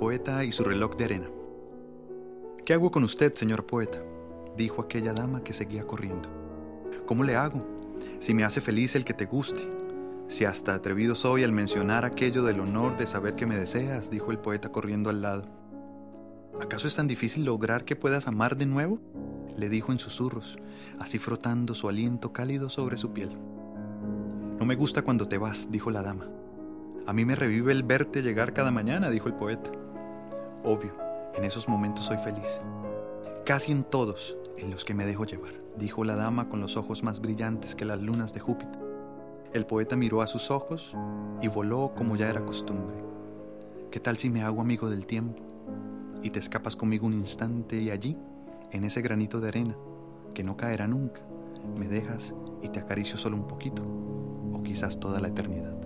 poeta y su reloj de arena. ¿Qué hago con usted, señor poeta? dijo aquella dama que seguía corriendo. ¿Cómo le hago? Si me hace feliz el que te guste. Si hasta atrevido soy al mencionar aquello del honor de saber que me deseas, dijo el poeta corriendo al lado. ¿Acaso es tan difícil lograr que puedas amar de nuevo? le dijo en susurros, así frotando su aliento cálido sobre su piel. No me gusta cuando te vas, dijo la dama. A mí me revive el verte llegar cada mañana, dijo el poeta. Obvio, en esos momentos soy feliz. Casi en todos en los que me dejo llevar, dijo la dama con los ojos más brillantes que las lunas de Júpiter. El poeta miró a sus ojos y voló como ya era costumbre. ¿Qué tal si me hago amigo del tiempo y te escapas conmigo un instante y allí, en ese granito de arena, que no caerá nunca, me dejas y te acaricio solo un poquito, o quizás toda la eternidad?